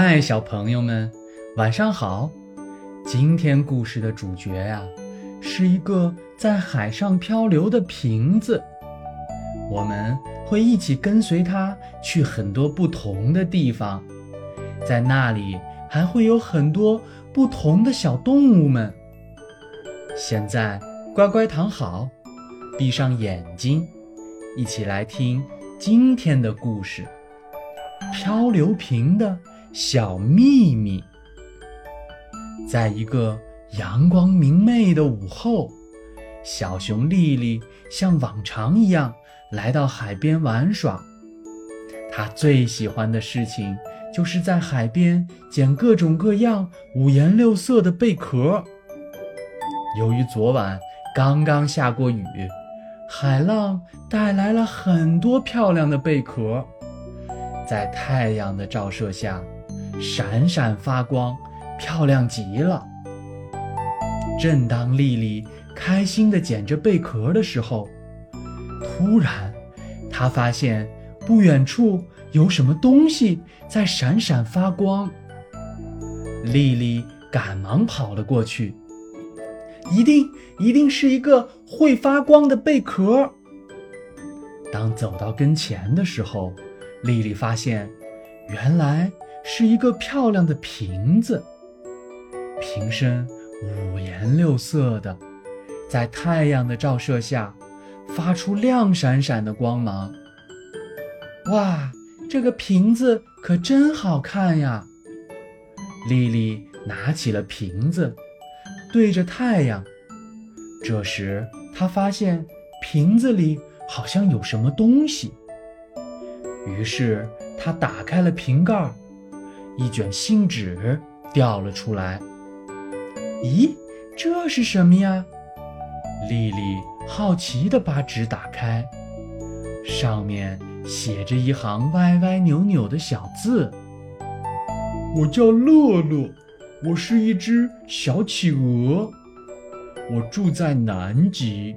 嗨，小朋友们，晚上好！今天故事的主角呀，是一个在海上漂流的瓶子。我们会一起跟随它去很多不同的地方，在那里还会有很多不同的小动物们。现在乖乖躺好，闭上眼睛，一起来听今天的故事——漂流瓶的。小秘密，在一个阳光明媚的午后，小熊丽丽像往常一样来到海边玩耍。她最喜欢的事情就是在海边捡各种各样五颜六色的贝壳。由于昨晚刚刚下过雨，海浪带来了很多漂亮的贝壳，在太阳的照射下。闪闪发光，漂亮极了。正当丽丽开心地捡着贝壳的时候，突然，她发现不远处有什么东西在闪闪发光。丽丽赶忙跑了过去，一定一定是一个会发光的贝壳。当走到跟前的时候，丽丽发现，原来。是一个漂亮的瓶子，瓶身五颜六色的，在太阳的照射下，发出亮闪闪的光芒。哇，这个瓶子可真好看呀！丽丽拿起了瓶子，对着太阳。这时，她发现瓶子里好像有什么东西，于是她打开了瓶盖。一卷信纸掉了出来。咦，这是什么呀？丽丽好奇地把纸打开，上面写着一行歪歪扭扭的小字：“我叫乐乐，我是一只小企鹅，我住在南极，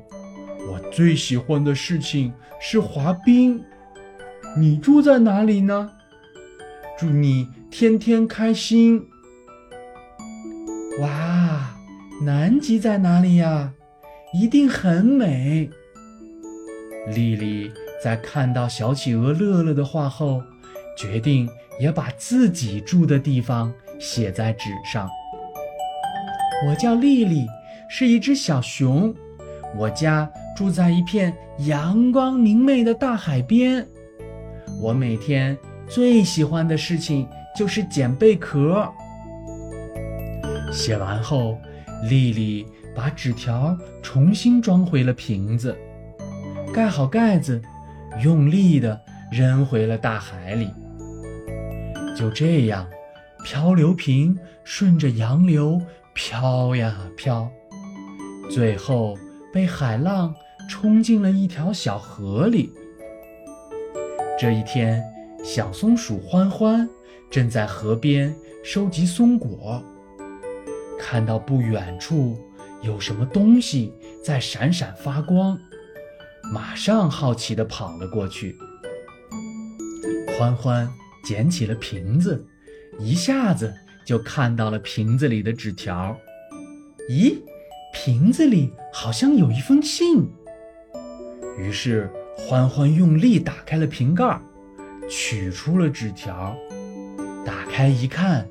我最喜欢的事情是滑冰。你住在哪里呢？”祝你天天开心！哇，南极在哪里呀？一定很美。丽丽在看到小企鹅乐乐的画后，决定也把自己住的地方写在纸上。我叫丽丽，是一只小熊，我家住在一片阳光明媚的大海边。我每天。最喜欢的事情就是捡贝壳。写完后，丽丽把纸条重新装回了瓶子，盖好盖子，用力地扔回了大海里。就这样，漂流瓶顺着洋流飘呀飘，最后被海浪冲进了一条小河里。这一天。小松鼠欢欢正在河边收集松果，看到不远处有什么东西在闪闪发光，马上好奇地跑了过去。欢欢捡起了瓶子，一下子就看到了瓶子里的纸条。咦，瓶子里好像有一封信。于是欢欢用力打开了瓶盖。取出了纸条，打开一看，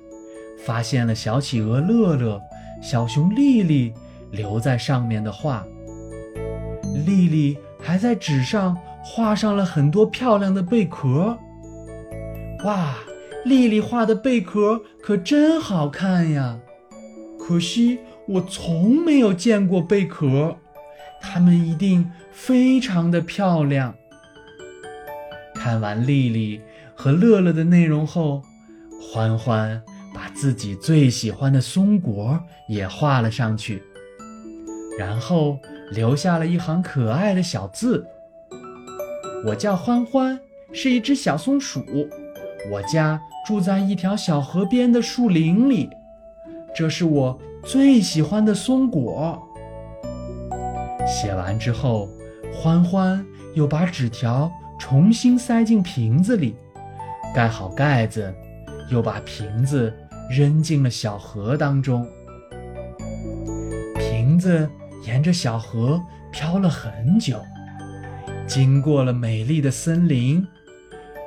发现了小企鹅乐乐、小熊丽丽留在上面的画。丽丽还在纸上画上了很多漂亮的贝壳。哇，丽丽画的贝壳可真好看呀！可惜我从没有见过贝壳，它们一定非常的漂亮。看完丽丽和乐乐的内容后，欢欢把自己最喜欢的松果也画了上去，然后留下了一行可爱的小字：“我叫欢欢，是一只小松鼠，我家住在一条小河边的树林里，这是我最喜欢的松果。”写完之后，欢欢又把纸条。重新塞进瓶子里，盖好盖子，又把瓶子扔进了小河当中。瓶子沿着小河漂了很久，经过了美丽的森林，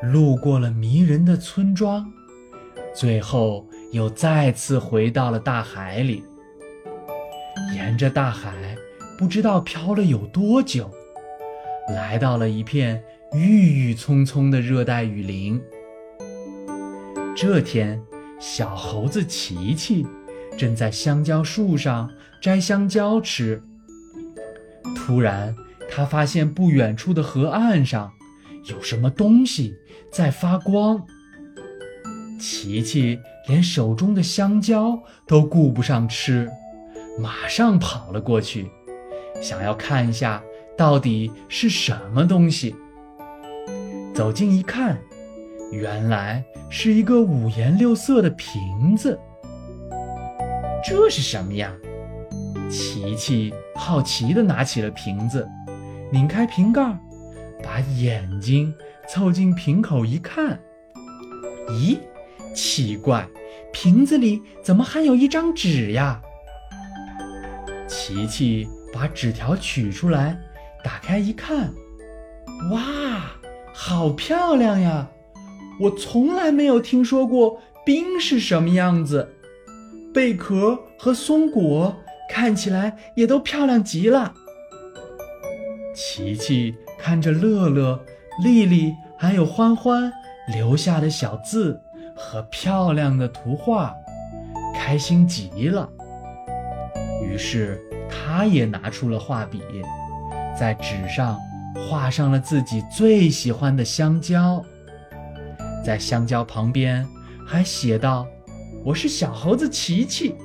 路过了迷人的村庄，最后又再次回到了大海里。沿着大海，不知道漂了有多久，来到了一片郁郁葱葱的热带雨林。这天，小猴子琪琪正在香蕉树上摘香蕉吃。突然，他发现不远处的河岸上有什么东西在发光。琪琪连手中的香蕉都顾不上吃。马上跑了过去，想要看一下到底是什么东西。走近一看，原来是一个五颜六色的瓶子。这是什么呀？琪琪好奇地拿起了瓶子，拧开瓶盖，把眼睛凑近瓶口一看，咦，奇怪，瓶子里怎么还有一张纸呀？琪琪把纸条取出来，打开一看，哇，好漂亮呀！我从来没有听说过冰是什么样子，贝壳和松果看起来也都漂亮极了。琪琪看着乐乐、丽丽还有欢欢留下的小字和漂亮的图画，开心极了。于是，他也拿出了画笔，在纸上画上了自己最喜欢的香蕉。在香蕉旁边还写道：“我是小猴子琪琪，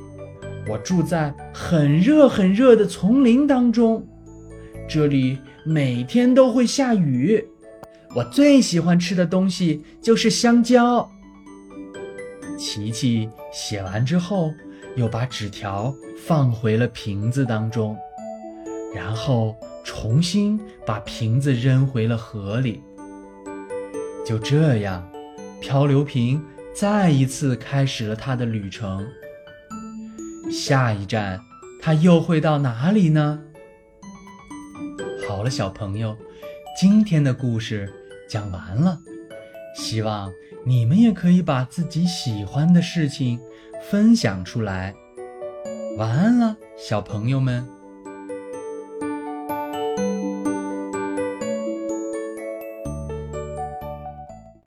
我住在很热很热的丛林当中，这里每天都会下雨。我最喜欢吃的东西就是香蕉。”琪琪写完之后。又把纸条放回了瓶子当中，然后重新把瓶子扔回了河里。就这样，漂流瓶再一次开始了它的旅程。下一站，它又会到哪里呢？好了，小朋友，今天的故事讲完了。希望你们也可以把自己喜欢的事情。分享出来，晚安了，小朋友们。